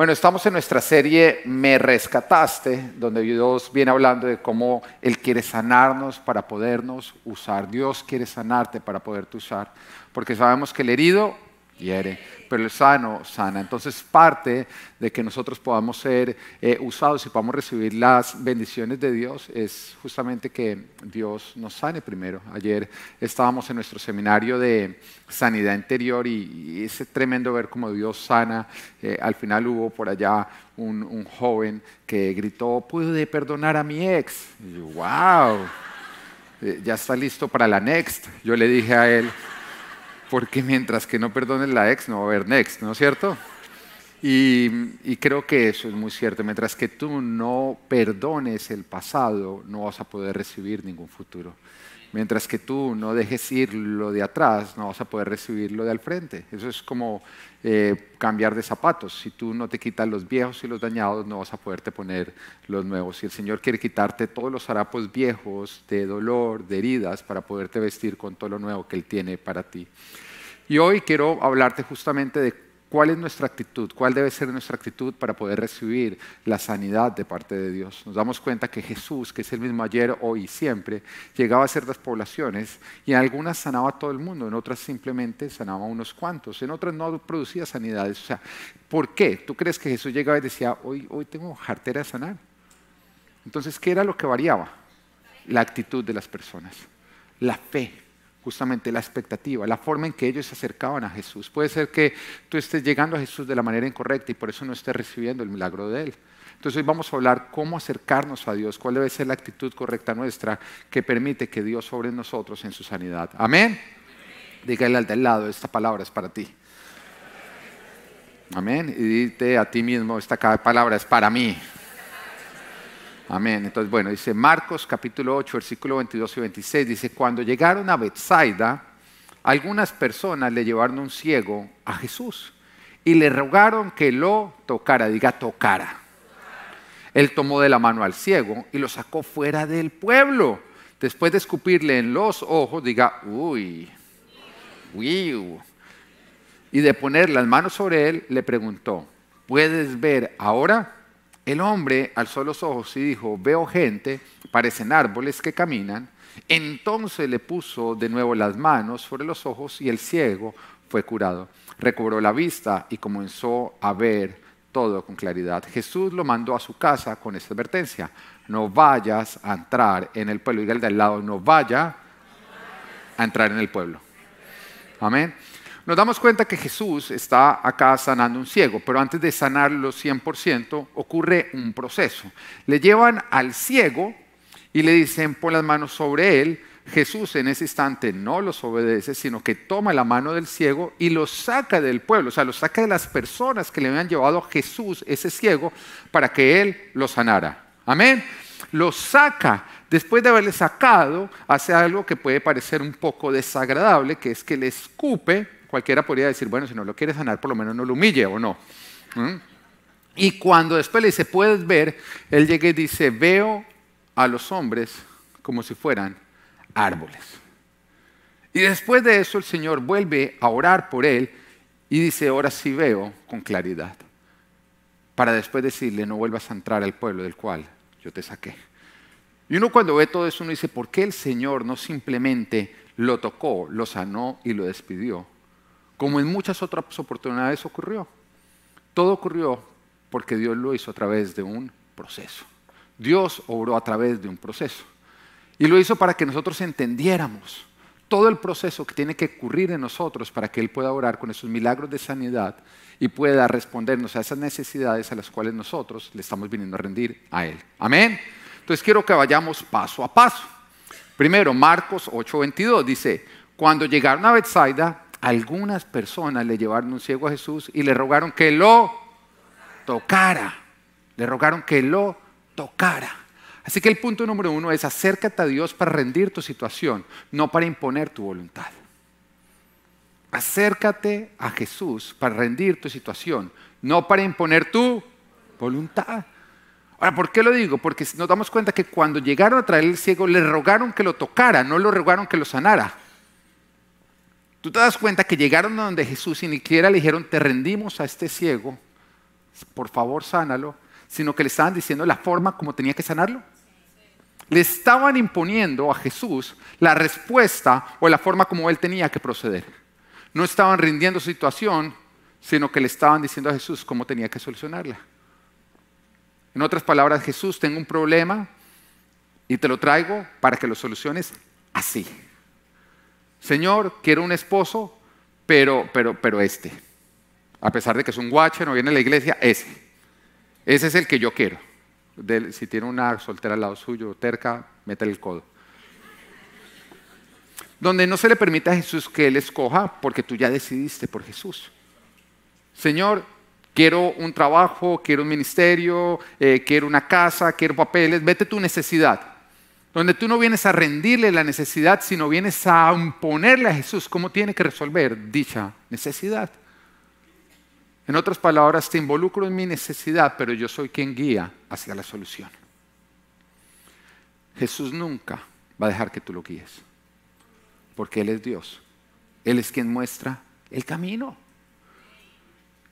Bueno, estamos en nuestra serie Me Rescataste, donde Dios viene hablando de cómo Él quiere sanarnos para podernos usar. Dios quiere sanarte para poderte usar, porque sabemos que el herido hiere, pero el sano sana. Entonces parte de que nosotros podamos ser eh, usados y podamos recibir las bendiciones de Dios es justamente que Dios nos sane primero. Ayer estábamos en nuestro seminario de sanidad interior y, es tremendo ver cómo Dios sana. Eh, al final hubo por allá un, joven que gritó, pude perdonar a mi ex. Y wow, eh, ya está listo para la next. Yo le dije a él, porque mientras que no perdones la ex, no va a haber next, ¿no es cierto? Y, creo que eso es muy cierto. Mientras que tú no perdones el pasado, no vas a poder recibir ningún futuro. Mientras que tú no dejes ir lo de atrás, no vas a poder recibir lo de al frente. Eso es como eh, cambiar de zapatos. Si tú no te quitas los viejos y los dañados, no vas a poderte poner los nuevos. Si el Señor quiere quitarte todos los harapos viejos de dolor, de heridas, para poderte vestir con todo lo nuevo que Él tiene para ti. Y hoy quiero hablarte justamente de ¿Cuál es nuestra actitud? ¿Cuál debe ser nuestra actitud para poder recibir la sanidad de parte de Dios? Nos damos cuenta que Jesús, que es el mismo ayer, hoy y siempre, llegaba a ciertas poblaciones y en algunas sanaba a todo el mundo, en otras simplemente sanaba a unos cuantos, en otras no producía sanidades. O sea, ¿por qué? ¿Tú crees que Jesús llegaba y decía, hoy, hoy tengo jartera de sanar? Entonces, ¿qué era lo que variaba? La actitud de las personas, la fe justamente la expectativa, la forma en que ellos se acercaban a Jesús. Puede ser que tú estés llegando a Jesús de la manera incorrecta y por eso no estés recibiendo el milagro de Él. Entonces hoy vamos a hablar cómo acercarnos a Dios, cuál debe ser la actitud correcta nuestra que permite que Dios sobre nosotros en su sanidad. Amén. Dígale al del lado, esta palabra es para ti. Amén. Y dite a ti mismo, esta palabra es para mí. Amén. Entonces, bueno, dice Marcos capítulo 8, versículo 22 y 26, dice, cuando llegaron a Bethsaida, algunas personas le llevaron un ciego a Jesús y le rogaron que lo tocara, diga tocara. Él tomó de la mano al ciego y lo sacó fuera del pueblo. Después de escupirle en los ojos, diga, uy, uy, y de poner las manos sobre él, le preguntó, ¿puedes ver ahora? El hombre alzó los ojos y dijo, veo gente, parecen árboles que caminan. Entonces le puso de nuevo las manos sobre los ojos y el ciego fue curado. Recobró la vista y comenzó a ver todo con claridad. Jesús lo mandó a su casa con esta advertencia. No vayas a entrar en el pueblo. Diga el de al lado, no vaya a entrar en el pueblo. Amén nos damos cuenta que Jesús está acá sanando un ciego, pero antes de sanarlo 100% ocurre un proceso. Le llevan al ciego y le dicen, pon las manos sobre él. Jesús en ese instante no los obedece, sino que toma la mano del ciego y lo saca del pueblo, o sea, lo saca de las personas que le habían llevado a Jesús, ese ciego, para que él lo sanara. Amén. Lo saca. Después de haberle sacado, hace algo que puede parecer un poco desagradable, que es que le escupe cualquiera podría decir, bueno, si no lo quiere sanar, por lo menos no lo humille o no. ¿Mm? Y cuando después le dice, puedes ver, él llega y dice, veo a los hombres como si fueran árboles. Y después de eso el Señor vuelve a orar por él y dice, ahora sí veo con claridad. Para después decirle, no vuelvas a entrar al pueblo del cual yo te saqué. Y uno cuando ve todo eso, uno dice, ¿por qué el Señor no simplemente lo tocó, lo sanó y lo despidió? Como en muchas otras oportunidades ocurrió. Todo ocurrió porque Dios lo hizo a través de un proceso. Dios obró a través de un proceso. Y lo hizo para que nosotros entendiéramos todo el proceso que tiene que ocurrir en nosotros para que Él pueda orar con esos milagros de sanidad y pueda respondernos a esas necesidades a las cuales nosotros le estamos viniendo a rendir a Él. Amén. Entonces quiero que vayamos paso a paso. Primero, Marcos 8:22 dice, cuando llegaron a Bethsaida, algunas personas le llevaron un ciego a Jesús y le rogaron que lo tocara. Le rogaron que lo tocara. Así que el punto número uno es acércate a Dios para rendir tu situación, no para imponer tu voluntad. Acércate a Jesús para rendir tu situación, no para imponer tu voluntad. Ahora, ¿por qué lo digo? Porque nos damos cuenta que cuando llegaron a traer el ciego, le rogaron que lo tocara, no lo rogaron que lo sanara. Tú te das cuenta que llegaron a donde Jesús y ni siquiera le dijeron, te rendimos a este ciego por favor sánalo, sino que le estaban diciendo la forma como tenía que sanarlo. Le estaban imponiendo a Jesús la respuesta o la forma como él tenía que proceder. No estaban rindiendo situación, sino que le estaban diciendo a Jesús cómo tenía que solucionarla. En otras palabras, Jesús, tengo un problema y te lo traigo para que lo soluciones así. Señor, quiero un esposo, pero, pero, pero este. A pesar de que es un guache, no viene a la iglesia, ese. Ese es el que yo quiero. si tiene una soltera al lado suyo, terca, métele el codo. Donde no se le permite a Jesús que Él escoja porque tú ya decidiste por Jesús. Señor, quiero un trabajo, quiero un ministerio, eh, quiero una casa, quiero papeles, vete tu necesidad. Donde tú no vienes a rendirle la necesidad, sino vienes a imponerle a Jesús cómo tiene que resolver dicha necesidad. En otras palabras, te involucro en mi necesidad, pero yo soy quien guía hacia la solución. Jesús nunca va a dejar que tú lo guíes, porque Él es Dios. Él es quien muestra el camino.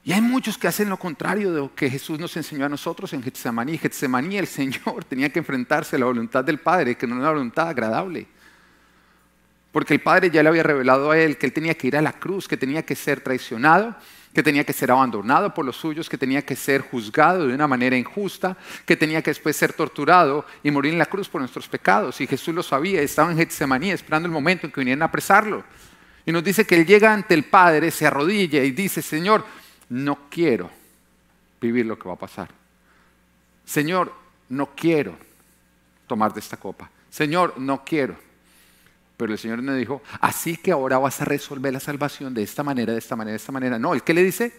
Y hay muchos que hacen lo contrario de lo que Jesús nos enseñó a nosotros en Getsemaní. Getsemaní, el Señor tenía que enfrentarse a la voluntad del Padre, que no era una voluntad agradable. Porque el Padre ya le había revelado a él que él tenía que ir a la cruz, que tenía que ser traicionado, que tenía que ser abandonado por los suyos, que tenía que ser juzgado de una manera injusta, que tenía que después ser torturado y morir en la cruz por nuestros pecados. Y Jesús lo sabía, estaba en Getsemaní esperando el momento en que vinieran a apresarlo. Y nos dice que él llega ante el Padre, se arrodilla y dice, Señor, no quiero vivir lo que va a pasar. Señor, no quiero tomar de esta copa. Señor, no quiero. Pero el Señor me dijo, así que ahora vas a resolver la salvación de esta manera, de esta manera, de esta manera. No, el que le dice,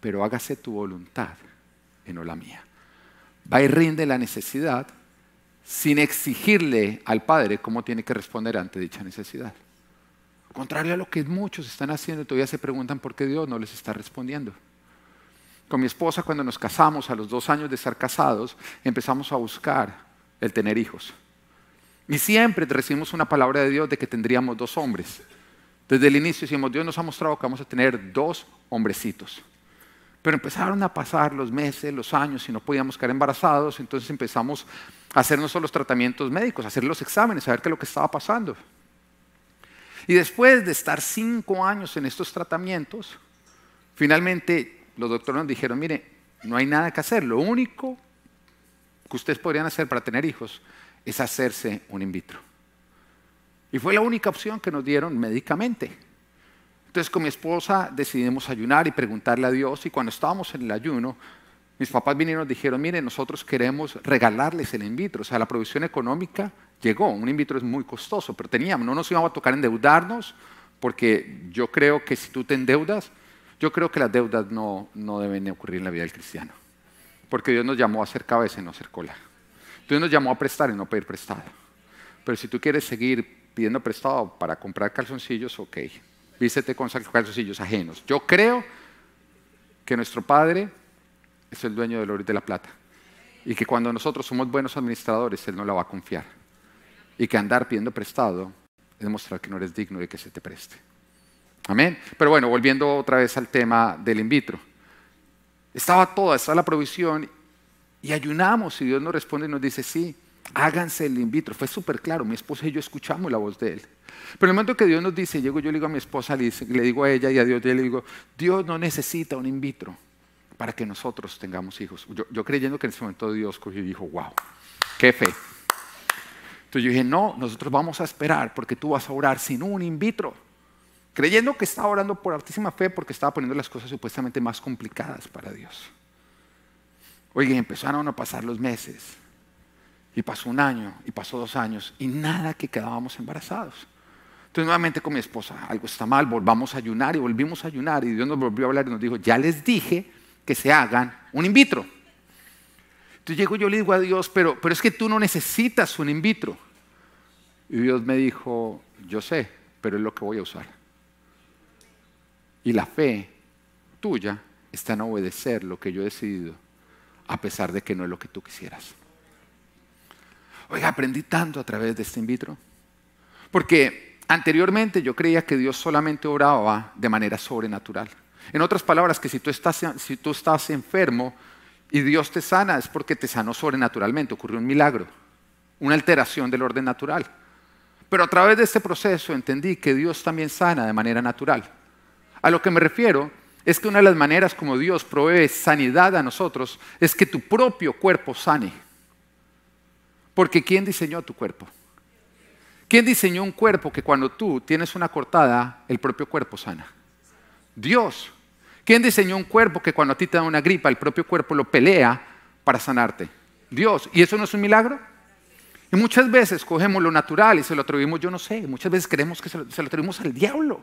pero hágase tu voluntad y no la mía. Va y rinde la necesidad sin exigirle al Padre cómo tiene que responder ante dicha necesidad. Contrario a lo que muchos están haciendo, todavía se preguntan por qué Dios no les está respondiendo. Con mi esposa, cuando nos casamos, a los dos años de estar casados, empezamos a buscar el tener hijos. Y siempre recibimos una palabra de Dios de que tendríamos dos hombres. Desde el inicio decimos, Dios nos ha mostrado que vamos a tener dos hombrecitos. Pero empezaron a pasar los meses, los años y no podíamos quedar embarazados, entonces empezamos a hacernos los tratamientos médicos, a hacer los exámenes, a ver qué es lo que estaba pasando. Y después de estar cinco años en estos tratamientos, finalmente los doctores nos dijeron, mire, no hay nada que hacer, lo único que ustedes podrían hacer para tener hijos es hacerse un in vitro. Y fue la única opción que nos dieron médicamente. Entonces con mi esposa decidimos ayunar y preguntarle a Dios y cuando estábamos en el ayuno, mis papás vinieron y nos dijeron, mire, nosotros queremos regalarles el in vitro. O sea, la provisión económica llegó. Un in vitro es muy costoso, pero teníamos, no nos íbamos a tocar endeudarnos, porque yo creo que si tú te endeudas, yo creo que las deudas no, no deben ocurrir en la vida del cristiano. Porque Dios nos llamó a ser cabeza y no a ser cola. Dios nos llamó a prestar y no pedir prestado. Pero si tú quieres seguir pidiendo prestado para comprar calzoncillos, ok, vístete con calzoncillos ajenos. Yo creo que nuestro Padre es el dueño del oro y de la plata. Y que cuando nosotros somos buenos administradores, Él no la va a confiar. Y que andar pidiendo prestado es demostrar que no eres digno de que se te preste. Amén. Pero bueno, volviendo otra vez al tema del in vitro. Estaba toda, estaba la provisión y ayunamos y Dios nos responde y nos dice, sí, háganse el in vitro. Fue súper claro, mi esposa y yo escuchamos la voz de Él. Pero en el momento que Dios nos dice, llego yo le digo a mi esposa, le, digo a ella y a Dios, yo le digo, Dios no necesita un in vitro para que nosotros tengamos hijos. Yo, creyendo que en ese momento Dios cogió y dijo, wow, qué fe. Entonces yo dije, no, nosotros vamos a esperar porque tú vas a orar sin un in vitro. Creyendo que estaba orando por altísima fe porque estaba poniendo las cosas supuestamente más complicadas para Dios. Oye, empezaron a pasar los meses. Y pasó un año, y pasó dos años, y nada que quedábamos embarazados. Entonces nuevamente con mi esposa, algo está mal, volvamos a ayunar y volvimos a ayunar. Y Dios nos volvió a hablar y nos dijo, ya les dije que se hagan un in vitro. Entonces llego yo le digo a Dios, pero, pero es que tú no necesitas un in vitro. Y Dios me dijo, yo sé, pero es lo que voy a usar. Y la fe tuya está en obedecer lo que yo he decidido, a pesar de que no es lo que tú quisieras. Oiga, aprendí tanto a través de este in vitro. Porque anteriormente yo creía que Dios solamente oraba de manera sobrenatural. En otras palabras, que si tú estás, si tú estás enfermo y Dios te sana, es porque te sanó sobrenaturalmente, ocurrió un milagro, una alteración del orden natural. Pero a través de este proceso entendí que Dios también sana de manera natural. A lo que me refiero es que una de las maneras como Dios provee sanidad a nosotros es que tu propio cuerpo sane. Porque ¿quién diseñó tu cuerpo? ¿Quién diseñó un cuerpo que cuando tú tienes una cortada, el propio cuerpo sana? Dios. ¿Quién diseñó un cuerpo que cuando a ti te da una gripa, el propio cuerpo lo pelea para sanarte? Dios. ¿Y eso no es un milagro? Y muchas veces cogemos lo natural y se lo atribuimos, yo no sé, muchas veces creemos que se lo, se lo atribuimos al diablo.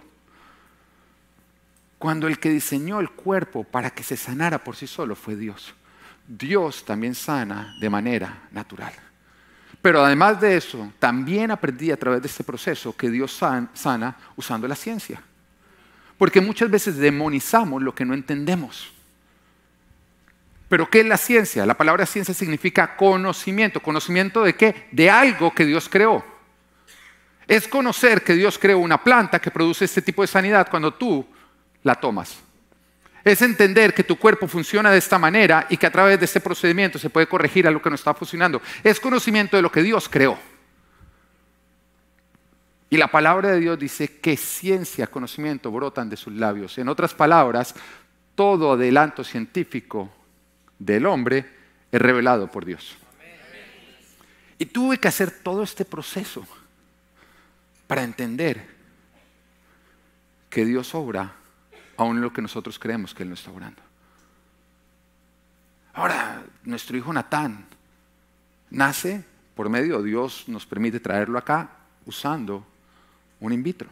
Cuando el que diseñó el cuerpo para que se sanara por sí solo fue Dios. Dios también sana de manera natural. Pero además de eso, también aprendí a través de este proceso que Dios sana usando la ciencia. Porque muchas veces demonizamos lo que no entendemos. Pero ¿qué es la ciencia? La palabra ciencia significa conocimiento. ¿Conocimiento de qué? De algo que Dios creó. Es conocer que Dios creó una planta que produce este tipo de sanidad cuando tú la tomas. Es entender que tu cuerpo funciona de esta manera y que a través de este procedimiento se puede corregir a lo que no está funcionando. Es conocimiento de lo que Dios creó. Y la palabra de Dios dice que ciencia, conocimiento brotan de sus labios. En otras palabras, todo adelanto científico del hombre es revelado por Dios. Y tuve que hacer todo este proceso para entender que Dios obra aún lo que nosotros creemos que Él no está obrando. Ahora, nuestro hijo Natán nace por medio Dios, nos permite traerlo acá usando un in vitro.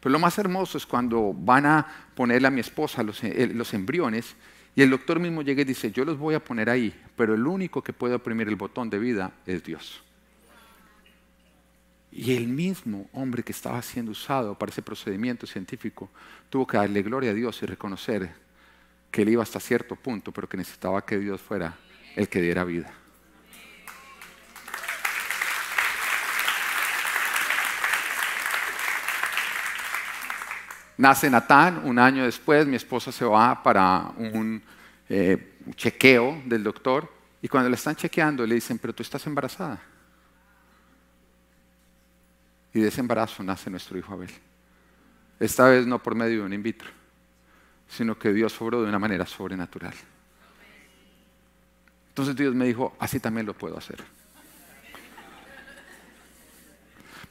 Pero lo más hermoso es cuando van a ponerle a mi esposa los, eh, los, embriones y el doctor mismo llega y dice, yo los voy a poner ahí, pero el único que puede oprimir el botón de vida es Dios. Y el mismo hombre que estaba siendo usado para ese procedimiento científico tuvo que darle gloria a Dios y reconocer que él iba hasta cierto punto, pero que necesitaba que Dios fuera el que diera vida. Nace Natán, un año después mi esposa se va para un eh, chequeo del doctor y cuando le están chequeando le dicen, pero tú estás embarazada. Y de ese embarazo nace nuestro hijo Abel. Esta vez no por medio de un in vitro, sino que Dios obró de una manera sobrenatural. Entonces Dios me dijo, así también lo puedo hacer.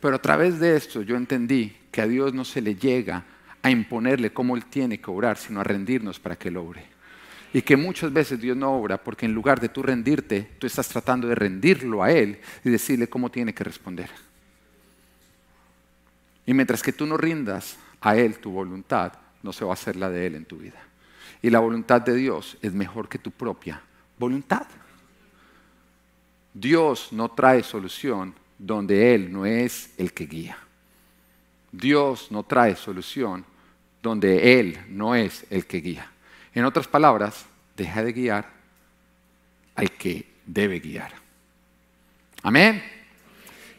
Pero a través de esto yo entendí que a Dios no se le llega a imponerle cómo Él tiene que obrar, sino a rendirnos para que Él obre. Y que muchas veces Dios no obra porque en lugar de tú rendirte, tú estás tratando de rendirlo a Él y decirle cómo tiene que responder. Y mientras que tú no rindas a Él tu voluntad, no se va a hacer la de Él en tu vida. Y la voluntad de Dios es mejor que tu propia voluntad. Dios no trae solución donde Él no es el que guía. Dios no trae solución donde Él no es el que guía. En otras palabras, deja de guiar al que debe guiar. Amén.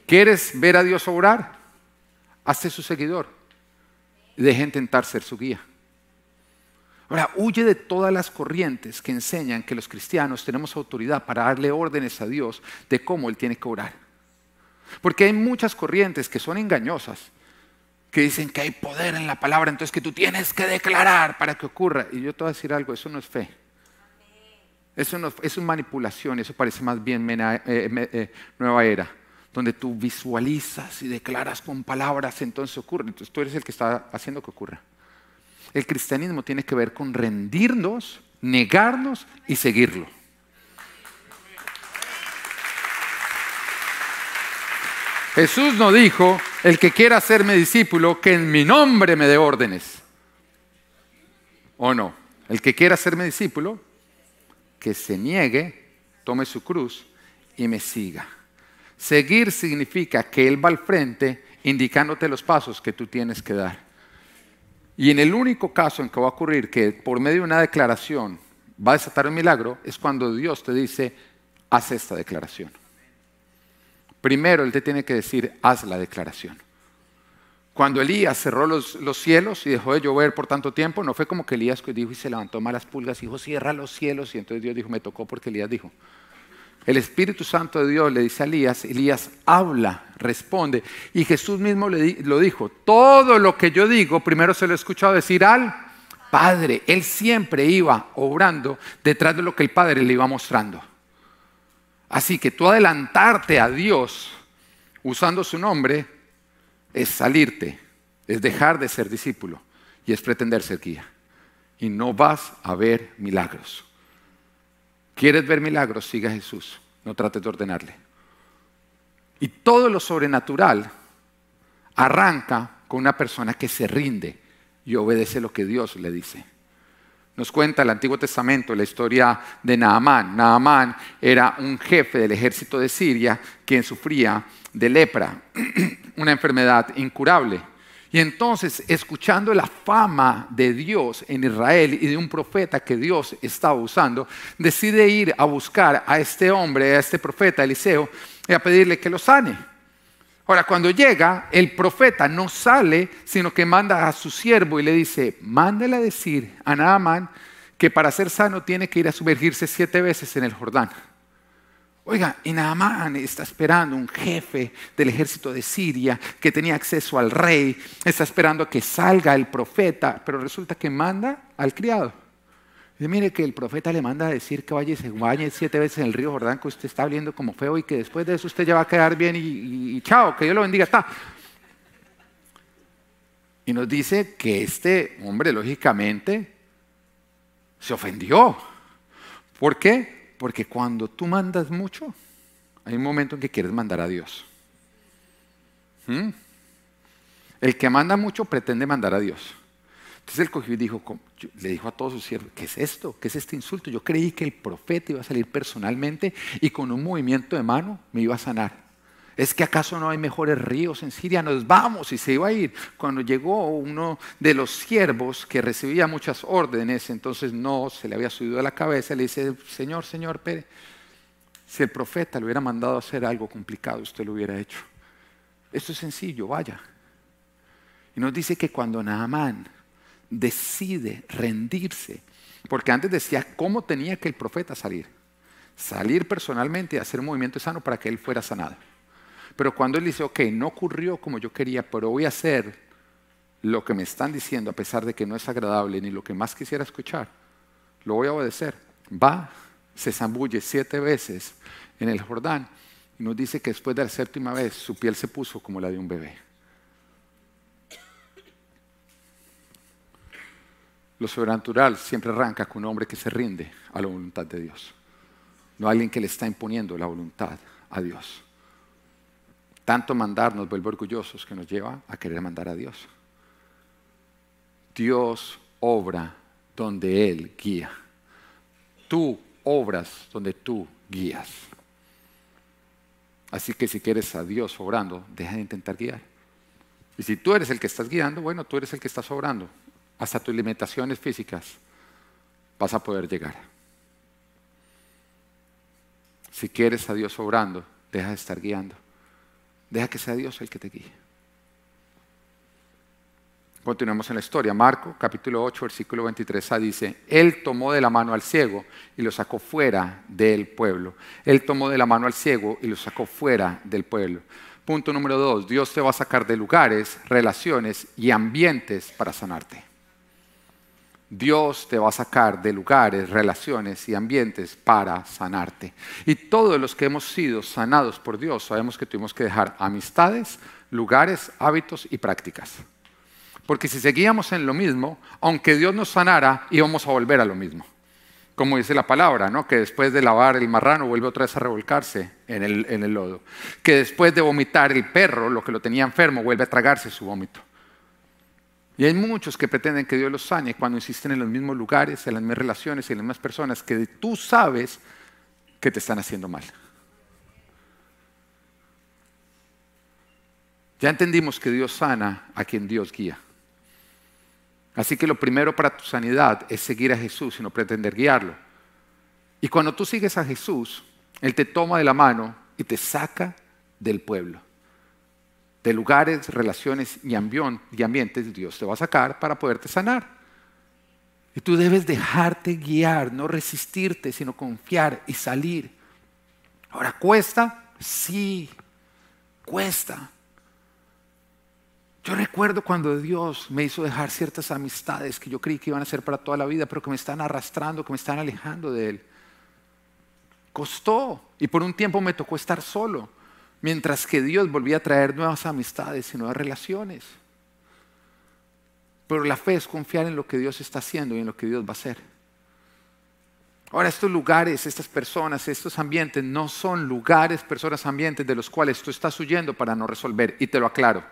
¿Quieres ver a Dios obrar? Hazte su seguidor deja intentar ser su guía. Ahora, huye de todas las corrientes que enseñan que los cristianos tenemos autoridad para darle órdenes a Dios de cómo Él tiene que orar. Porque hay muchas corrientes que son engañosas que dicen que hay poder en la palabra, entonces que tú tienes que declarar para que ocurra. Y yo te voy a decir algo, eso no es fe. Eso, no, es manipulación, eso parece más bien eh, eh, nueva era, donde tú visualizas y declaras con palabras, entonces ocurre. Entonces tú eres el que está haciendo que ocurra. El cristianismo tiene que ver con rendirnos, negarnos y seguirlo. Jesús no dijo, el que quiera hacerme discípulo, que en mi nombre me dé órdenes. ¿O no? El que quiera hacerme discípulo, que se niegue, tome su cruz y me siga. Seguir significa que Él va al frente indicándote los pasos que tú tienes que dar. Y en el único caso en que va a ocurrir que por medio de una declaración va a desatar un milagro es cuando Dios te dice, haz esta declaración. Primero Él te tiene que decir, haz la declaración. Cuando Elías cerró los, los, cielos y dejó de llover por tanto tiempo, no fue como que Elías dijo y se levantó malas pulgas dijo, cierra los cielos. Y entonces Dios dijo, me tocó porque Elías dijo. El Espíritu Santo de Dios le dice a Elías, Elías habla, responde. Y Jesús mismo le lo dijo, todo lo que yo digo, primero se lo he escuchado decir al Padre. Él siempre iba obrando detrás de lo que el Padre le iba mostrando. Así que tú adelantarte a Dios usando su nombre es salirte, es dejar de ser discípulo y es pretender ser guía. Y no vas a ver milagros. ¿Quieres ver milagros? Siga a Jesús. No trates de ordenarle. Y todo lo sobrenatural arranca con una persona que se rinde y obedece lo que Dios le dice. Nos cuenta el Antiguo Testamento la historia de Naamán. Naamán era un jefe del ejército de Siria quien sufría de lepra, una enfermedad incurable. Y entonces, escuchando la fama de Dios en Israel y de un profeta que Dios estaba usando, decide ir a buscar a este hombre, a este profeta Eliseo, y a pedirle que lo sane. Ahora, cuando llega, el profeta no sale, sino que manda a su siervo y le dice, mándale a decir a Naamán que para ser sano tiene que ir a sumergirse siete veces en el Jordán. Oiga, y Naamán está esperando un jefe del ejército de Siria que tenía acceso al rey, está esperando a que salga el profeta, pero resulta que manda al criado. Dice, mire que el profeta le manda a decir que vaya y se bañe siete veces en el río Jordán, que usted está viendo como feo y que después de eso usted ya va a quedar bien y, y chao, que Dios lo bendiga. Está. Y nos dice que este hombre, lógicamente, se ofendió. ¿Por qué? Porque cuando tú mandas mucho, hay un momento en que quieres mandar a Dios. ¿Mm? El que manda mucho pretende mandar a Dios. Entonces él cogió y dijo, le dijo a todos sus siervos, ¿qué es esto? ¿Qué es este insulto? Yo creí que el profeta iba a salir personalmente y con un movimiento de mano me iba a sanar. ¿Es que acaso no hay mejores ríos en Siria? Nos vamos y se iba a ir. Cuando llegó uno de los siervos que recibía muchas órdenes, entonces no se le había subido a la cabeza, le dice, Señor, Señor, Pérez, si el profeta le hubiera mandado a hacer algo complicado, usted lo hubiera hecho. Esto es sencillo, vaya. Y nos dice que cuando Naamán decide rendirse, porque antes decía cómo tenía que el profeta salir, salir personalmente y hacer un movimiento sano para que él fuera sanado. Pero cuando él dice, ok, no ocurrió como yo quería, pero voy a hacer lo que me están diciendo, a pesar de que no es agradable ni lo que más quisiera escuchar, lo voy a obedecer. Va, se zambulle siete veces en el Jordán y nos dice que después de la séptima vez su piel se puso como la de un bebé. Lo sobrenatural siempre arranca con un hombre que se rinde a la voluntad de Dios, no alguien que le está imponiendo la voluntad a Dios. Tanto mandar nos vuelve orgullosos que nos lleva a querer mandar a Dios. Dios obra donde Él guía. Tú obras donde tú guías. Así que si quieres a Dios obrando, deja de intentar guiar. Y si tú eres el que estás guiando, bueno, tú eres el que estás obrando. Hasta tus limitaciones físicas vas a poder llegar. Si quieres a Dios obrando, deja de estar guiando. Deja que sea Dios el que te guíe. Continuemos en la historia. Marco, capítulo 8, versículo 23a dice, Él tomó de la mano al ciego y lo sacó fuera del pueblo. Él tomó de la mano al ciego y lo sacó fuera del pueblo. Punto número dos, Dios te va a sacar de lugares, relaciones y ambientes para sanarte. Dios te va a sacar de lugares, relaciones y ambientes para sanarte. Y todos los que hemos sido sanados por Dios sabemos que tuvimos que dejar amistades, lugares, hábitos y prácticas. Porque si seguíamos en lo mismo, aunque Dios nos sanara, íbamos a volver a lo mismo. Como dice la palabra, ¿no? que después de lavar el marrano vuelve otra vez a revolcarse en el, en el lodo. Que después de vomitar el perro, lo que lo tenía enfermo, vuelve a tragarse su vómito. Y hay muchos que pretenden que Dios los sane cuando insisten en los mismos lugares, en las mismas relaciones y en las mismas personas que tú sabes que te están haciendo mal. Ya entendimos que Dios sana a quien Dios guía. Así que lo primero para tu sanidad es seguir a Jesús y no pretender guiarlo. Y cuando tú sigues a Jesús, Él te toma de la mano y te saca del pueblo. De lugares, relaciones y ambientes Dios te va a sacar para poderte sanar. Y tú debes dejarte guiar, no resistirte, sino confiar y salir. Ahora, ¿cuesta? Sí, cuesta. Yo recuerdo cuando Dios me hizo dejar ciertas amistades que yo creí que iban a ser para toda la vida, pero que me están arrastrando, que me están alejando de Él. Costó y por un tiempo me tocó estar solo, mientras que Dios volvía a traer nuevas amistades y nuevas relaciones. Pero la fe es confiar en lo que Dios está haciendo y en lo que Dios va a hacer. Ahora, estos lugares, estas personas, estos ambientes no son lugares, personas, ambientes de los cuales tú estás huyendo para no resolver. Y te lo aclaro.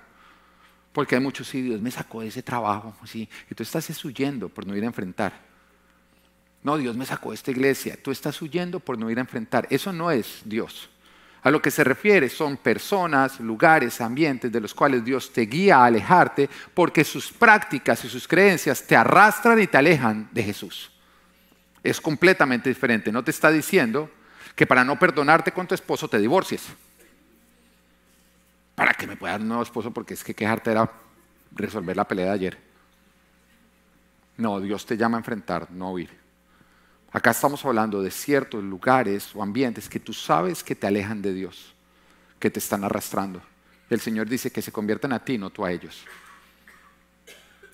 Porque hay muchos, sí, Dios me sacó de ese trabajo, sí, y tú estás huyendo por no ir a enfrentar. No, Dios me sacó de esta iglesia, tú estás huyendo por no ir a enfrentar. Eso no es Dios. A lo que se refiere son personas, lugares, ambientes de los cuales Dios te guía a alejarte porque sus prácticas y sus creencias te arrastran y te alejan de Jesús. Es completamente diferente. No te está diciendo que para no perdonarte con tu esposo te divorcies para que me pueda dar un nuevo esposo porque es que quejarte era resolver la pelea de ayer. No, Dios te llama a enfrentar, no a huir. Acá estamos hablando de ciertos lugares o ambientes que tú sabes que te alejan de Dios, que te están arrastrando. El Señor dice que se conviertan a ti, no tú a ellos.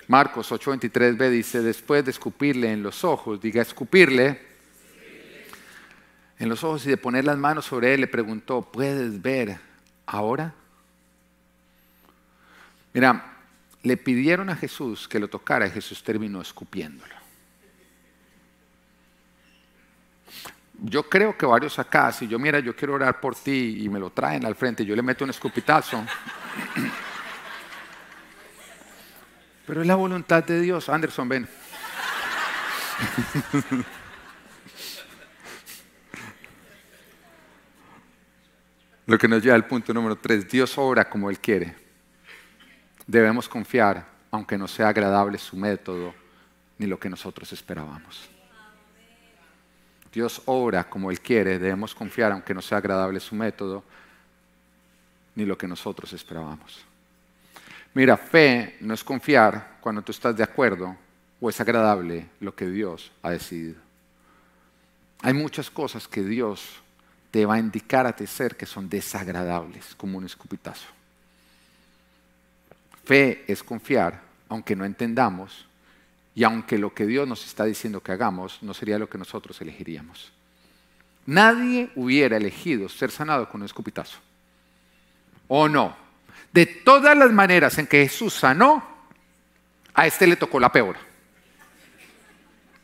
Marcos 8:23b dice, después de escupirle en los ojos, diga escupirle en los ojos y de poner las manos sobre él, le preguntó, ¿puedes ver ahora? Mira, le pidieron a Jesús que lo tocara y Jesús terminó escupiéndolo. Yo creo que varios acá, si yo mira, yo quiero orar por ti y me lo traen al frente, yo le meto un escupitazo. Pero es la voluntad de Dios. Anderson, ven. Lo que nos lleva al punto número tres, Dios obra como Él quiere. Debemos confiar, aunque no sea agradable su método ni lo que nosotros esperábamos. Dios obra como Él quiere, debemos confiar, aunque no sea agradable su método ni lo que nosotros esperábamos. Mira, fe no es confiar cuando tú estás de acuerdo o es agradable lo que Dios ha decidido. Hay muchas cosas que Dios te va a indicar a ti ser que son desagradables, como un escupitazo. Fe es confiar, aunque no entendamos, y aunque lo que Dios nos está diciendo que hagamos no sería lo que nosotros elegiríamos. Nadie hubiera elegido ser sanado con un escupitazo. ¿O no? De todas las maneras en que Jesús sanó, a este le tocó la peor.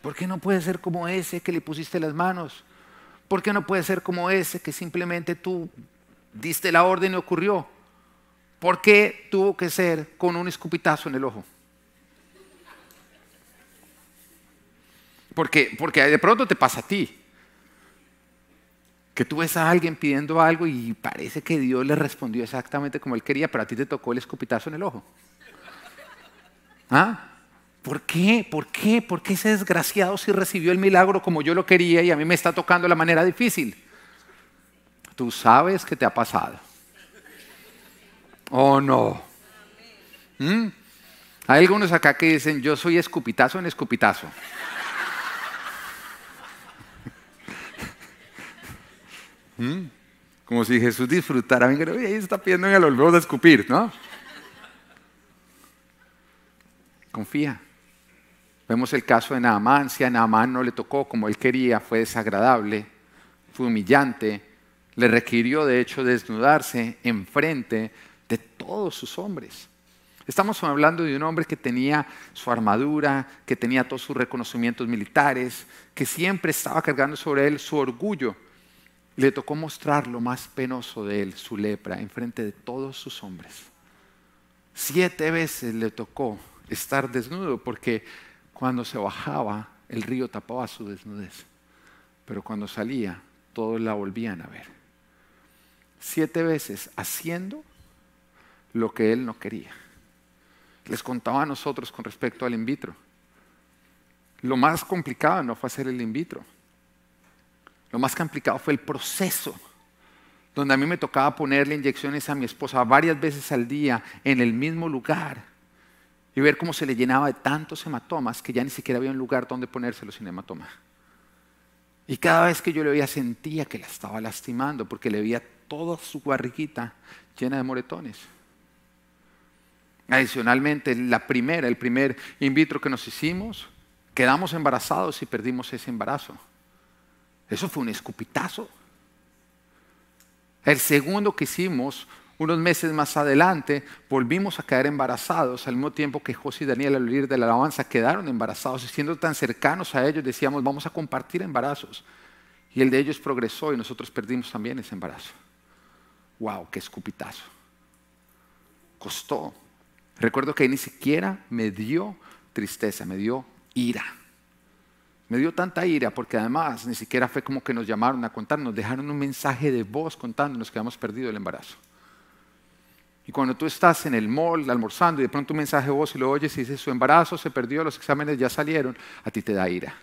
¿Por qué no puede ser como ese que le pusiste las manos? ¿Por qué no puede ser como ese que simplemente tú diste la orden y ocurrió? ¿Por qué tuvo que ser con un escupitazo en el ojo? Porque, porque de pronto te pasa a ti. Que tú ves a alguien pidiendo algo y parece que Dios le respondió exactamente como él quería, pero a ti te tocó el escupitazo en el ojo. ¿Ah? ¿Por qué? ¿Por qué? ¿Por qué ese desgraciado si recibió el milagro como yo lo quería y a mí me está tocando la manera difícil? Tú sabes que te ha pasado. ¿O no? ¿Mm? Hay algunos acá que dicen, yo soy escupitazo en escupitazo. ¿Mm? Como si Jesús disfrutara. Venga, ahí está pidiendo en el olvido de escupir, ¿no? Confía. Vemos el caso de Naamán. Si a Naamán no le tocó como él quería, fue desagradable, fue humillante, le requirió de hecho desnudarse enfrente de todos sus hombres. Estamos hablando de un hombre que tenía su armadura, que tenía todos sus reconocimientos militares, que siempre estaba cargando sobre él su orgullo. Le tocó mostrar lo más penoso de él, su lepra, en frente de todos sus hombres. Siete veces le tocó estar desnudo porque cuando se bajaba el río tapaba su desnudez, pero cuando salía todos la volvían a ver. Siete veces haciendo lo que él no quería. Les contaba a nosotros con respecto al in vitro. Lo más complicado no fue hacer el in vitro. Lo más complicado fue el proceso donde a mí me tocaba ponerle inyecciones a mi esposa varias veces al día en el mismo lugar y ver cómo se le llenaba de tantos hematomas que ya ni siquiera había un lugar donde ponérselo sin hematoma. Y cada vez que yo le veía sentía que la estaba lastimando porque le veía toda su barriguita llena de moretones. Adicionalmente, la primera, el primer in vitro que nos hicimos, quedamos embarazados y perdimos ese embarazo. Eso fue un escupitazo. El segundo que hicimos, unos meses más adelante, volvimos a quedar embarazados al mismo tiempo que José y Daniel al oír de la alabanza quedaron embarazados y siendo tan cercanos a ellos decíamos, vamos a compartir embarazos. Y el de ellos progresó y nosotros perdimos también ese embarazo. ¡Wow! ¡Qué escupitazo! Costó. Recuerdo que ni siquiera me dio tristeza, me dio ira. Me dio tanta ira porque además ni siquiera fue como que nos llamaron a contar, nos dejaron un mensaje de voz contándonos que habíamos perdido el embarazo. Y cuando tú estás en el mall almorzando y de pronto un mensaje de voz y lo oyes y dices su embarazo se perdió, los exámenes ya salieron, a ti te da ira.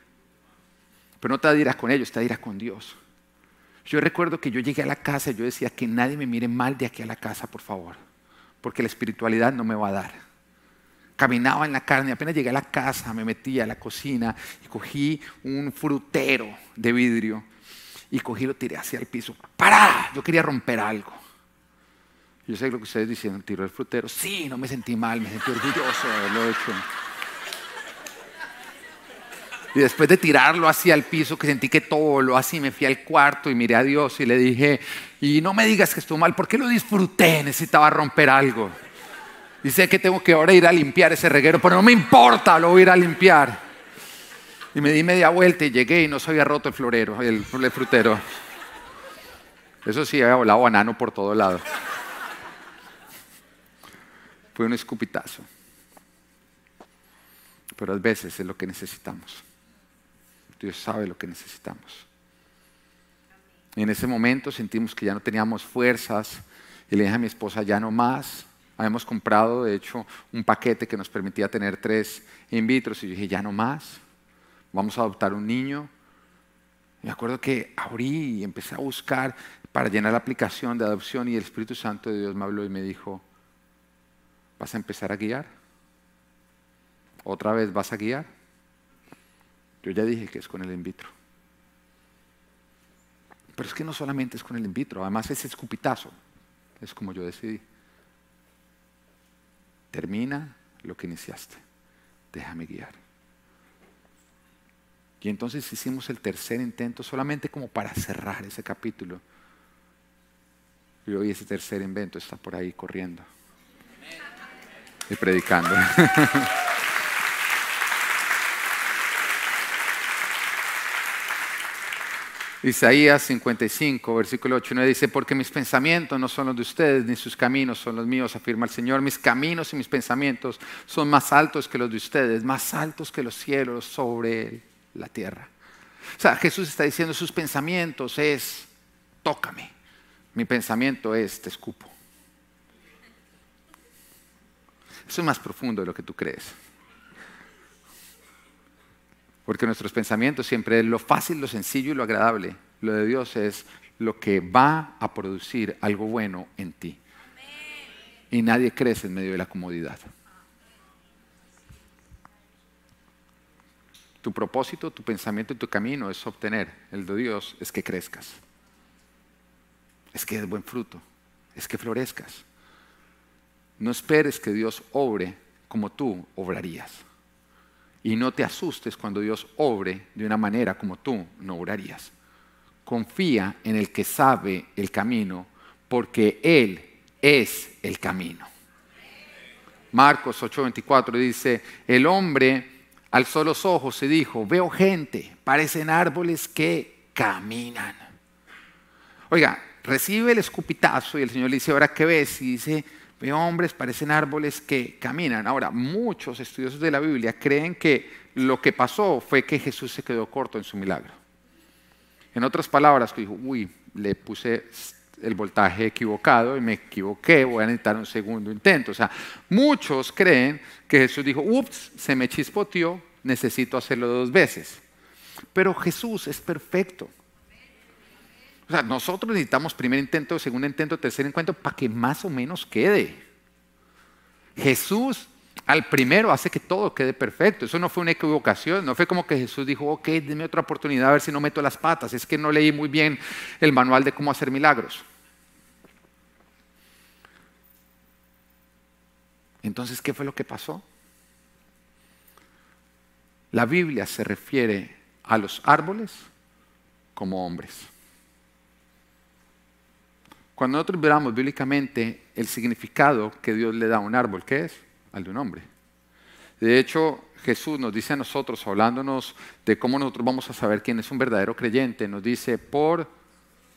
Pero no te da ira con ellos, te da ira con Dios. Yo recuerdo que yo llegué a la casa y yo decía que nadie me mire mal de aquí a la casa, por favor, porque la espiritualidad no me va a dar caminaba en la carne, apenas llegué a la casa, me metí a la cocina y cogí un frutero de vidrio y cogí lo tiré hacia el piso. ¡Para! Yo quería romper algo. Yo sé lo que ustedes dicen, tiró el frutero. Sí, no me sentí mal, me sentí orgulloso de haberlo hecho. Y después de tirarlo hacia el piso, que sentí que todo lo así, me fui al cuarto y miré a Dios y le dije, y no me digas que estuvo mal, ¿por qué lo disfruté? Necesitaba romper algo. Y que tengo que ahora ir a limpiar ese reguero, pero no me importa, lo voy a ir a limpiar. Y me di media vuelta y llegué y no se había roto el florero, el, frutero. Eso sí, había volado banano por todo lado. Fue un escupitazo. Pero a veces es lo que necesitamos. Dios sabe lo que necesitamos. Y en ese momento sentimos que ya no teníamos fuerzas y le dije a mi esposa, ya no más, Habíamos comprado, de hecho, un paquete que nos permitía tener tres in vitro y yo dije, ya no más, vamos a adoptar un niño. Me acuerdo que abrí y empecé a buscar para llenar la aplicación de adopción y el Espíritu Santo de Dios me habló y me dijo, ¿vas a empezar a guiar? ¿Otra vez vas a guiar? Yo ya dije que es con el in vitro. Pero es que no solamente es con el in vitro, además ese escupitazo, es como yo decidí. Termina lo que iniciaste. Déjame guiar. Y entonces hicimos el tercer intento solamente como para cerrar ese capítulo. Y hoy ese tercer invento está por ahí corriendo y predicando. Isaías 55, versículo 8 9 dice, porque mis pensamientos no son los de ustedes, ni sus caminos son los míos, afirma el Señor. Mis caminos y mis pensamientos son más altos que los de ustedes, más altos que los cielos sobre la tierra. O sea, Jesús está diciendo, sus pensamientos es, tócame. Mi pensamiento es, te escupo. Eso es más profundo de lo que tú crees. Porque nuestros pensamientos siempre es lo fácil, lo sencillo y lo agradable. Lo de Dios es lo que va a producir algo bueno en ti. Y nadie crece en medio de la comodidad. Tu propósito, tu pensamiento y tu camino es obtener. El de Dios es que crezcas. Es que es buen fruto. Es que florezcas. No esperes que Dios obre como tú obrarías. Y no te asustes cuando Dios obre de una manera como tú no obrarías. Confía en el que sabe el camino, porque Él es el camino. Marcos 8:24 dice, el hombre alzó los ojos y dijo, veo gente, parecen árboles que caminan. Oiga, recibe el escupitazo y el Señor le dice, ahora qué ves? Y dice, Veo hombres, parecen árboles que caminan. Ahora, muchos estudiosos de la Biblia creen que lo que pasó fue que Jesús se quedó corto en su milagro. En otras palabras, que dijo, uy, le puse el voltaje equivocado y me equivoqué, voy a necesitar un segundo intento. O sea, muchos creen que Jesús dijo, ups, se me chispoteó, necesito hacerlo dos veces. Pero Jesús es perfecto. O sea, nosotros necesitamos primer intento, segundo intento, tercer encuentro para que más o menos quede. Jesús al primero hace que todo quede perfecto. Eso no fue una equivocación, no fue como que Jesús dijo, ok, dime otra oportunidad a ver si no meto las patas. Es que no leí muy bien el manual de cómo hacer milagros. Entonces, ¿qué fue lo que pasó? La Biblia se refiere a los árboles como hombres. Cuando nosotros veamos bíblicamente el significado que Dios le da a un árbol, ¿qué es? Al de un hombre. De hecho, Jesús nos dice a nosotros, hablándonos de cómo nosotros vamos a saber quién es un verdadero creyente, nos dice, por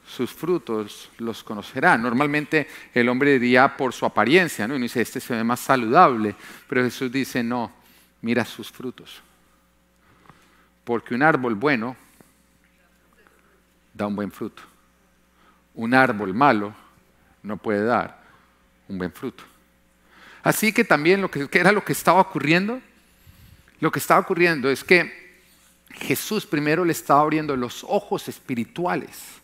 sus frutos los conocerán. Normalmente el hombre diría por su apariencia, ¿no? Y dice, este se ve más saludable, pero Jesús dice, no, mira sus frutos. Porque un árbol bueno da un buen fruto. Un árbol malo no puede dar un buen fruto. Así que también lo que era lo que estaba ocurriendo, lo que estaba ocurriendo es que Jesús primero le estaba abriendo los ojos espirituales.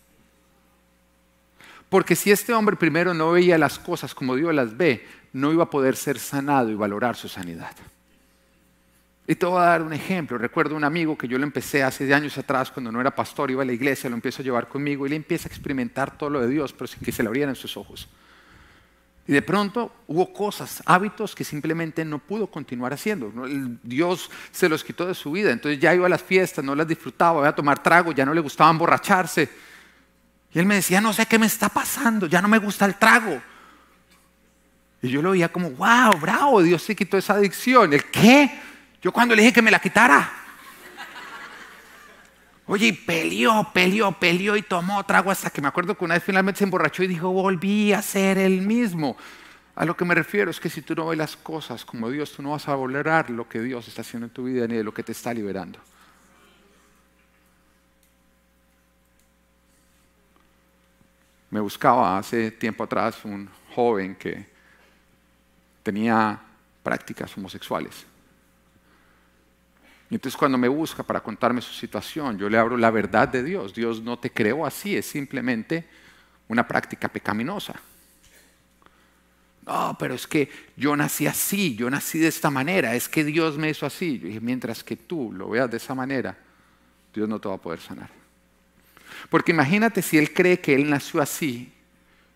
Porque si este hombre primero no veía las cosas como Dios las ve, no iba a poder ser sanado y valorar su sanidad. Y te voy a dar un ejemplo. Recuerdo un amigo que yo lo empecé hace años atrás, cuando no era pastor, iba a la iglesia, lo empiezo a llevar conmigo y le empieza a experimentar todo lo de Dios, pero sin que se le abrieran sus ojos. Y de pronto hubo cosas, hábitos que simplemente no pudo continuar haciendo. Dios se los quitó de su vida. Entonces ya iba a las fiestas, no las disfrutaba, iba a tomar trago, ya no le gustaba emborracharse. Y él me decía, no sé qué me está pasando, ya no me gusta el trago. Y yo lo veía como, wow, bravo, Dios se quitó esa adicción. ¿El qué? Yo cuando le dije que me la quitara. Oye, y peleó, peleó, peleó y tomó trago hasta que me acuerdo que una vez finalmente se emborrachó y dijo, volví a ser el mismo. A lo que me refiero es que si tú no ves las cosas como Dios, tú no vas a valorar lo que Dios está haciendo en tu vida ni de lo que te está liberando. Me buscaba hace tiempo atrás un joven que tenía prácticas homosexuales. Y entonces cuando me busca para contarme su situación, yo le abro la verdad de Dios. Dios no te creó así, es simplemente una práctica pecaminosa. No, pero es que yo nací así, yo nací de esta manera, es que Dios me hizo así. Yo dije, mientras que tú lo veas de esa manera, Dios no te va a poder sanar. Porque imagínate si Él cree que Él nació así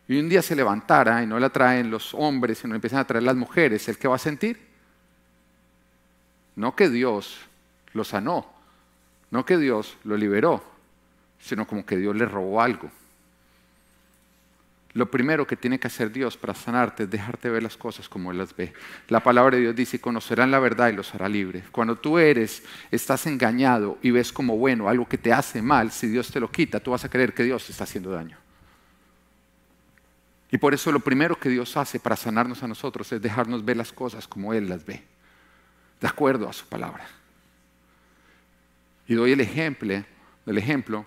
y un día se levantara y no la traen los hombres, sino empiezan a traer las mujeres, ¿el qué va a sentir? No que Dios lo sanó. No que Dios lo liberó, sino como que Dios le robó algo. Lo primero que tiene que hacer Dios para sanarte es dejarte ver las cosas como Él las ve. La palabra de Dios dice, conocerán la verdad y los hará libres. Cuando tú eres, estás engañado y ves como bueno algo que te hace mal, si Dios te lo quita, tú vas a creer que Dios te está haciendo daño. Y por eso lo primero que Dios hace para sanarnos a nosotros es dejarnos ver las cosas como Él las ve, de acuerdo a su palabra. Y doy el ejemplo, del ejemplo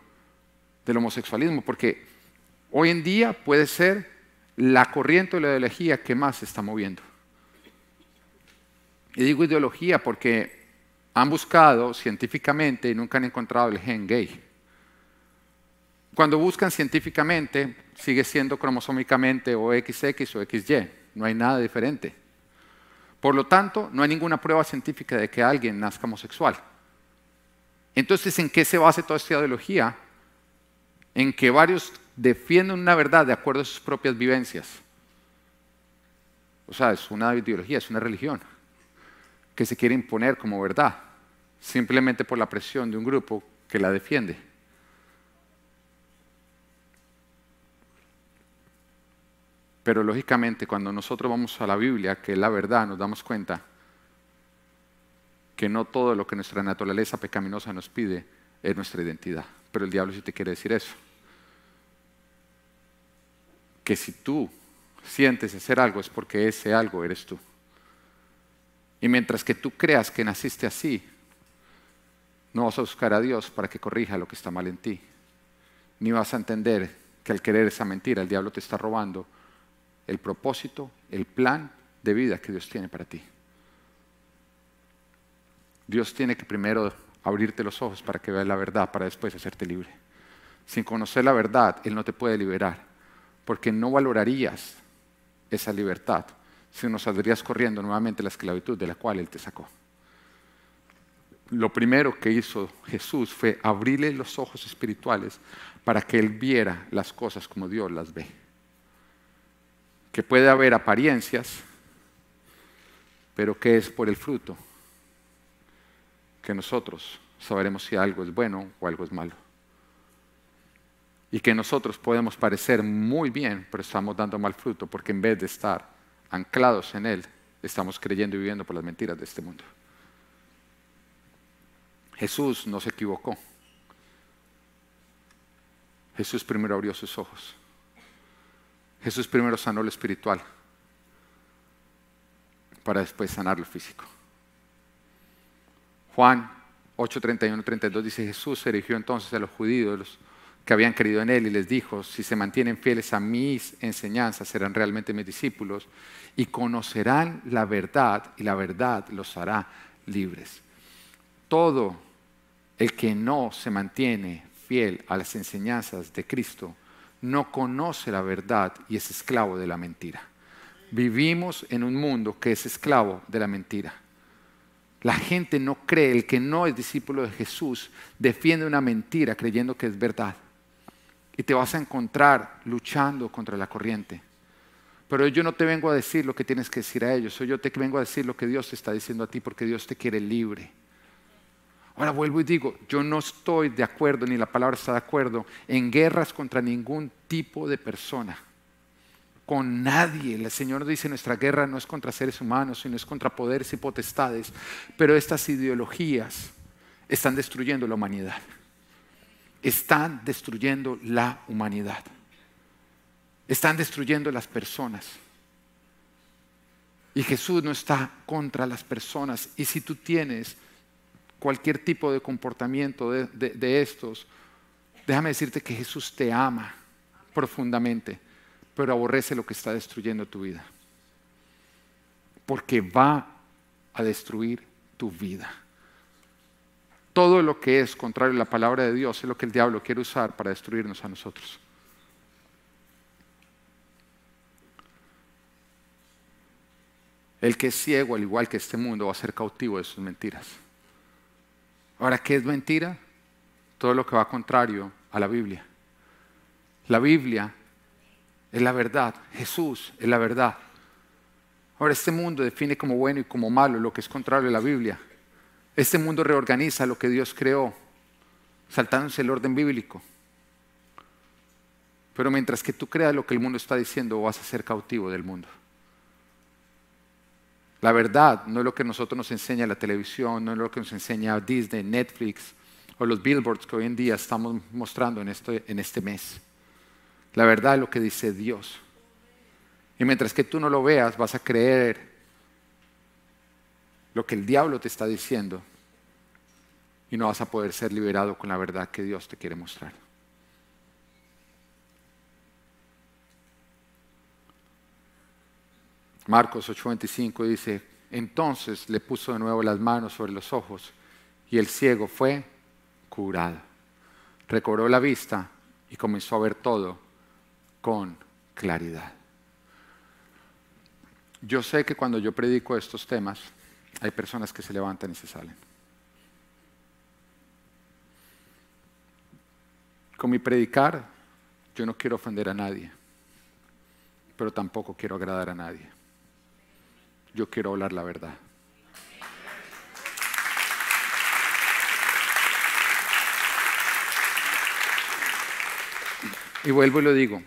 del homosexualismo, porque hoy en día puede ser la corriente o la ideología que más se está moviendo. Y digo ideología porque han buscado científicamente y nunca han encontrado el gen gay. Cuando buscan científicamente, sigue siendo cromosómicamente o XX o XY, no hay nada diferente. Por lo tanto, no hay ninguna prueba científica de que alguien nazca homosexual. Entonces, ¿en qué se basa toda esta ideología? En que varios defienden una verdad de acuerdo a sus propias vivencias. O sea, es una ideología, es una religión que se quiere imponer como verdad, simplemente por la presión de un grupo que la defiende. Pero lógicamente cuando nosotros vamos a la Biblia, que es la verdad, nos damos cuenta que no todo lo que nuestra naturaleza pecaminosa nos pide es nuestra identidad. Pero el diablo sí te quiere decir eso. Que si tú sientes hacer algo es porque ese algo eres tú. Y mientras que tú creas que naciste así, no vas a buscar a Dios para que corrija lo que está mal en ti. Ni vas a entender que al querer esa mentira el diablo te está robando el propósito, el plan de vida que Dios tiene para ti. Dios tiene que primero abrirte los ojos para que veas la verdad, para después hacerte libre. sin conocer la verdad, Él no te puede liberar, porque no valorarías esa libertad, sino saldrías corriendo nuevamente la esclavitud de la cual Él te sacó. Lo primero que hizo Jesús fue abrirle los ojos espirituales para que Él viera las cosas como Dios las ve. Que puede haber apariencias, pero que es por el fruto que nosotros sabremos si algo es bueno o algo es malo y que nosotros podemos parecer muy bien, pero estamos dando mal fruto porque en vez de estar anclados en Él, estamos creyendo y viviendo por las mentiras de este mundo. Jesús no se equivocó. Jesús primero abrió sus ojos. Jesús primero sanó lo espiritual para después sanar lo físico. Juan 8, 31, 32 dice, Jesús se dirigió entonces a los judíos, que habían creído en Él y les dijo, si se mantienen fieles a mis enseñanzas, serán realmente mis discípulos y conocerán la verdad y la verdad los hará libres. Todo el que no se mantiene fiel a las enseñanzas de Cristo no conoce la verdad y es esclavo de la mentira. Vivimos en un mundo que es esclavo de la mentira. La gente no cree, el que no es discípulo de Jesús defiende una mentira creyendo que es verdad y te vas a encontrar luchando contra la corriente. Pero yo no te vengo a decir lo que tienes que decir a ellos, yo te vengo a decir lo que Dios te está diciendo a ti porque Dios te quiere libre. Ahora vuelvo y digo, yo no estoy de acuerdo, ni la palabra está de acuerdo, en guerras contra ningún tipo de persona. Con nadie. El Señor dice, nuestra guerra no es contra seres humanos, sino es contra poderes y potestades. Pero estas ideologías están destruyendo la humanidad están destruyendo la humanidad. Están destruyendo las personas. Y Jesús no está contra las personas. Y si tú tienes cualquier tipo de comportamiento de, estos, déjame decirte que Jesús te ama profundamente, pero aborrece lo que está destruyendo tu vida. Porque va a destruir tu vida. Todo lo que es contrario a la palabra de Dios es lo que el diablo quiere usar para destruirnos a nosotros. El que es ciego, al igual que este mundo, va a ser cautivo de sus mentiras. Ahora, ¿qué es mentira? Todo lo que va contrario a la Biblia. La Biblia es la verdad, Jesús es la verdad. Ahora, este mundo define como bueno y como malo lo que es contrario a la Biblia. Este mundo reorganiza lo que Dios creó, saltándose el orden bíblico. Pero mientras que tú creas lo que el mundo está diciendo, vas a ser cautivo del mundo. La verdad no es lo que nosotros nos enseña la televisión, no es lo que nos enseña Disney, Netflix o los billboards que hoy en día estamos mostrando en este, en este mes. La verdad es lo que dice Dios. Y mientras que tú no lo veas, vas a creer lo que el diablo te está diciendo y no vas a poder ser liberado con la verdad que Dios te quiere mostrar. Marcos 8:25 dice, entonces le puso de nuevo las manos sobre los ojos y el ciego fue curado. Recobró la vista y comenzó a ver todo con claridad. Yo sé que cuando yo predico estos temas, hay personas que se levantan y se salen. Con mi predicar, yo no quiero ofender a nadie, pero tampoco quiero agradar a nadie. Yo quiero hablar la verdad. Y vuelvo y lo digo,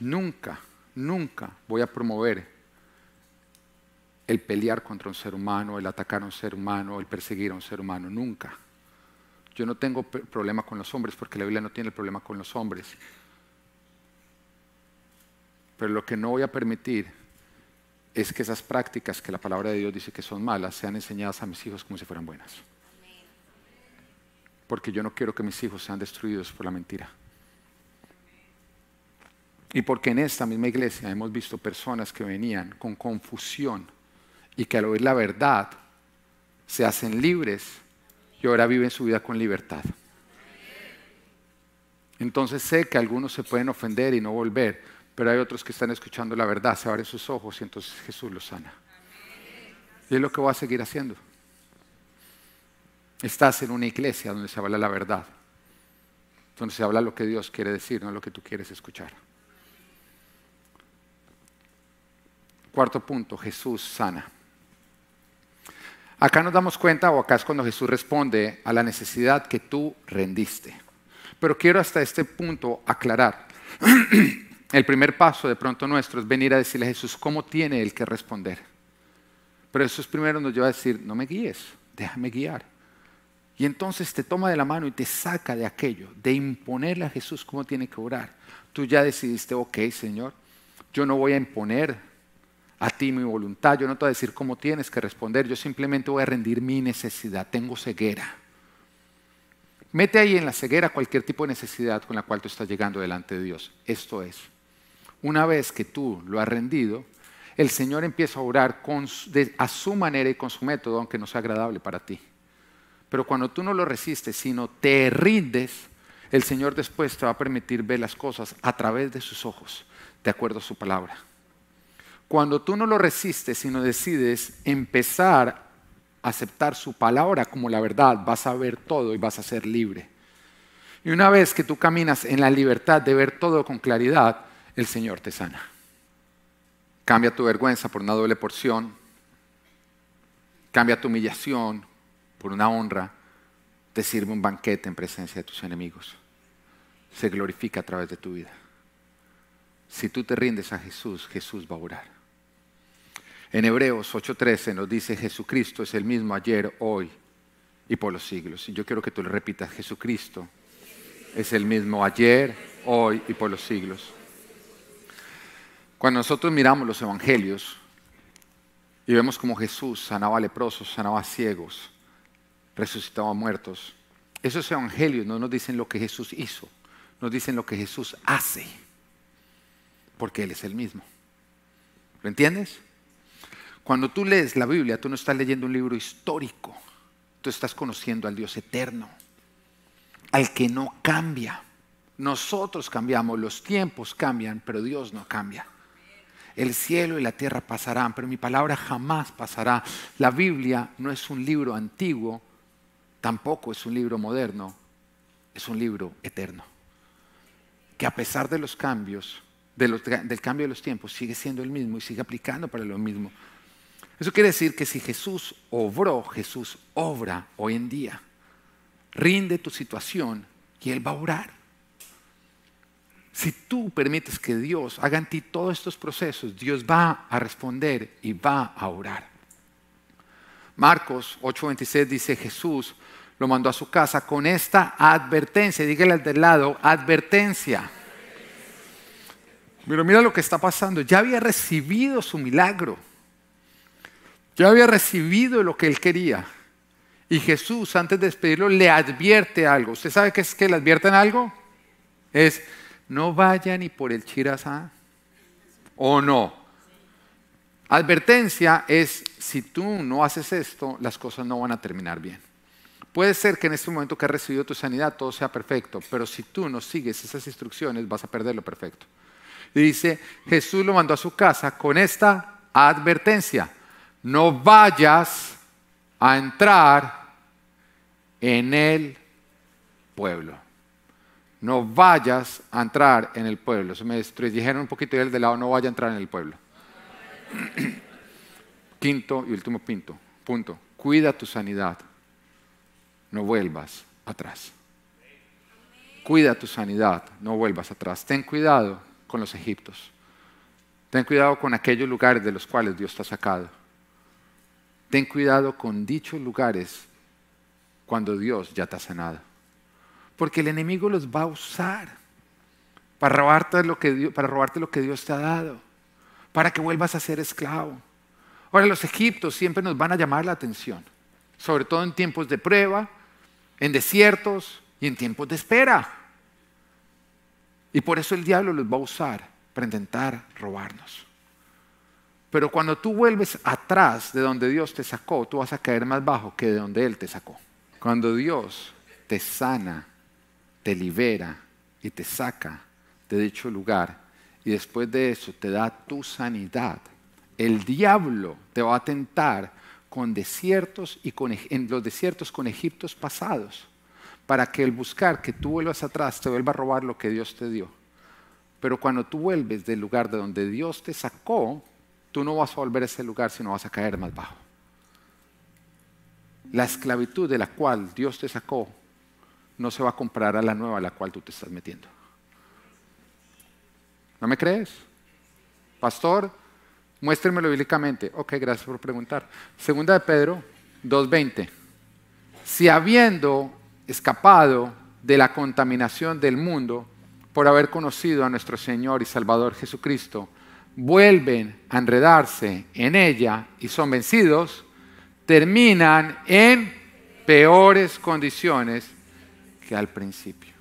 nunca, nunca voy a promover el pelear contra un ser humano, el atacar a un ser humano, el perseguir a un ser humano, nunca. Yo no tengo problema con los hombres porque la Biblia no tiene el problema con los hombres. Pero lo que no voy a permitir es que esas prácticas que la palabra de Dios dice que son malas sean enseñadas a mis hijos como si fueran buenas. Porque yo no quiero que mis hijos sean destruidos por la mentira. Y porque en esta misma iglesia hemos visto personas que venían con confusión y que al oír la verdad se hacen libres y ahora viven su vida con libertad. Entonces sé que algunos se pueden ofender y no volver, pero hay otros que están escuchando la verdad, se abren sus ojos y entonces Jesús los sana. Y es lo que voy a seguir haciendo. Estás en una iglesia donde se habla la verdad, donde se habla lo que Dios quiere decir, no lo que tú quieres escuchar. Cuarto punto, Jesús sana. Acá nos damos cuenta, o acá es cuando Jesús responde a la necesidad que tú rendiste. Pero quiero hasta este punto aclarar. El primer paso de pronto nuestro es venir a decirle a Jesús cómo tiene él que responder. Pero es primero nos lleva a decir, no me guíes, déjame guiar. Y entonces te toma de la mano y te saca de aquello, de imponerle a Jesús cómo tiene que orar. Tú ya decidiste, ok, Señor, yo no voy a imponer a ti mi voluntad, yo no te voy a decir cómo tienes que responder, yo simplemente voy a rendir mi necesidad, tengo ceguera. Mete ahí en la ceguera cualquier tipo de necesidad con la cual tú estás llegando delante de Dios. Esto es, una vez que tú lo has rendido, el Señor empieza a orar a su manera y con su método, aunque no sea agradable para ti. Pero cuando tú no lo resistes, sino te rindes, el Señor después te va a permitir ver las cosas a través de sus ojos, de acuerdo a su palabra. Cuando tú no lo resistes, sino decides empezar aceptar su palabra como la verdad, vas a ver todo y vas a ser libre. Y una vez que tú caminas en la libertad de ver todo con claridad, el Señor te sana. Cambia tu vergüenza por una doble porción. Cambia tu humillación por una honra. Te sirve un banquete en presencia de tus enemigos. Se glorifica a través de tu vida. Si tú te rindes a Jesús, Jesús va a orar. En Hebreos 8:13 nos dice Jesucristo es el mismo ayer, hoy y por los siglos. Y yo quiero que tú le repitas, Jesucristo es el mismo ayer, hoy y por los siglos. Cuando nosotros miramos los evangelios y vemos como Jesús sanaba leprosos, sanaba ciegos, resucitaba muertos, esos evangelios no nos dicen lo que Jesús hizo, nos dicen lo que Jesús hace, porque Él es el mismo. ¿Lo entiendes? Cuando tú lees la Biblia, tú no estás leyendo un libro histórico, tú estás conociendo al Dios eterno, al que no cambia. Nosotros cambiamos, los tiempos cambian, pero Dios no cambia. El cielo y la tierra pasarán, pero mi palabra jamás pasará. La Biblia no es un libro antiguo, tampoco es un libro moderno, es un libro eterno. Que a pesar de los cambios, del cambio de los tiempos, sigue siendo el mismo y sigue aplicando para lo mismo. Eso quiere decir que si Jesús obró, Jesús obra hoy en día. Rinde tu situación y Él va a orar. Si tú permites que Dios haga en ti todos estos procesos, Dios va a responder y va a orar. Marcos 8:26 dice Jesús lo mandó a su casa con esta advertencia. Dígale al del lado, advertencia. Pero mira lo que está pasando. Ya había recibido su milagro. Ya había recibido lo que él quería. Y Jesús, antes de despedirlo, le advierte algo. ¿Usted sabe qué es que le advierten algo? Es, no vaya ni por el chirazá. ¿O no? Advertencia es, si tú no haces esto, las cosas no van a terminar bien. Puede ser que en este momento que has recibido tu sanidad todo sea perfecto, pero si tú no sigues esas instrucciones vas a perder lo perfecto. Y dice, Jesús lo mandó a su casa con esta advertencia no vayas a entrar en el pueblo. No vayas a entrar en el pueblo. Se me dijeron un poquito y el de lado, no vaya a entrar en el pueblo. Quinto y último punto, punto. Cuida tu sanidad. No vuelvas atrás. Cuida tu sanidad, no vuelvas atrás. Ten cuidado con los egiptos. Ten cuidado con aquellos lugares de los cuales Dios te ha sacado. Ten cuidado con dichos lugares cuando Dios ya te ha sanado. Porque el enemigo los va a usar para robarte lo que Dios, para robarte lo que Dios te ha dado, para que vuelvas a ser esclavo. Ahora los egiptos siempre nos van a llamar la atención, sobre todo en tiempos de prueba, en desiertos y en tiempos de espera. Y por eso el diablo los va a usar para intentar robarnos. Pero cuando tú vuelves atrás de donde Dios te sacó, tú vas a caer más bajo que de donde Él te sacó. Cuando Dios te sana, te libera, y te saca de dicho lugar y después de eso te da tu sanidad. El diablo te va a tentar con desiertos y con, en los desiertos con Egiptos pasados para que el buscar que tú vuelvas atrás te vuelva a robar lo que Dios te dio. Pero cuando tú vuelves del lugar de donde Dios te sacó, tú no vas a volver a ese lugar, sino vas a caer más bajo. La esclavitud de la cual Dios te sacó no se va a comprar a la nueva a la cual tú te estás metiendo. ¿No me crees? Pastor, muéstremelo bíblicamente. Ok, gracias por preguntar. Segunda de Pedro 2.20. Si habiendo escapado de la contaminación del mundo por haber conocido a nuestro Señor y Salvador Jesucristo, vuelven a enredarse en ella y son vencidos, terminan en peores condiciones que al principio.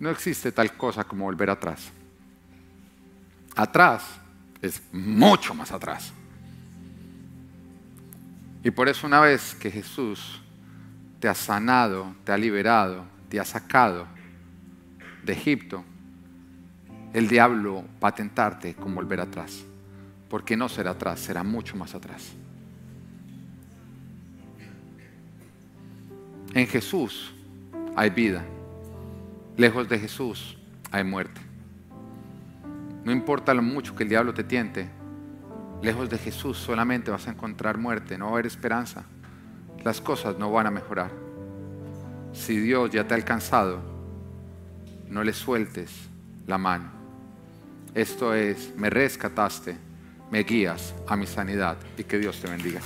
No existe tal cosa como volver atrás. Atrás es mucho más atrás. Y por eso una vez que Jesús te ha sanado, te ha liberado, te ha sacado de Egipto, el diablo va a tentarte con volver atrás. Porque no será atrás, será mucho más atrás. En Jesús hay vida. Lejos de Jesús hay muerte. No importa lo mucho que el diablo te tiente, lejos de Jesús solamente vas a encontrar muerte, no va a haber esperanza. Las cosas no van a mejorar. Si Dios ya te ha alcanzado, no le sueltes la mano. Esto es, me rescataste, me guías a mi sanidad y que Dios te bendiga.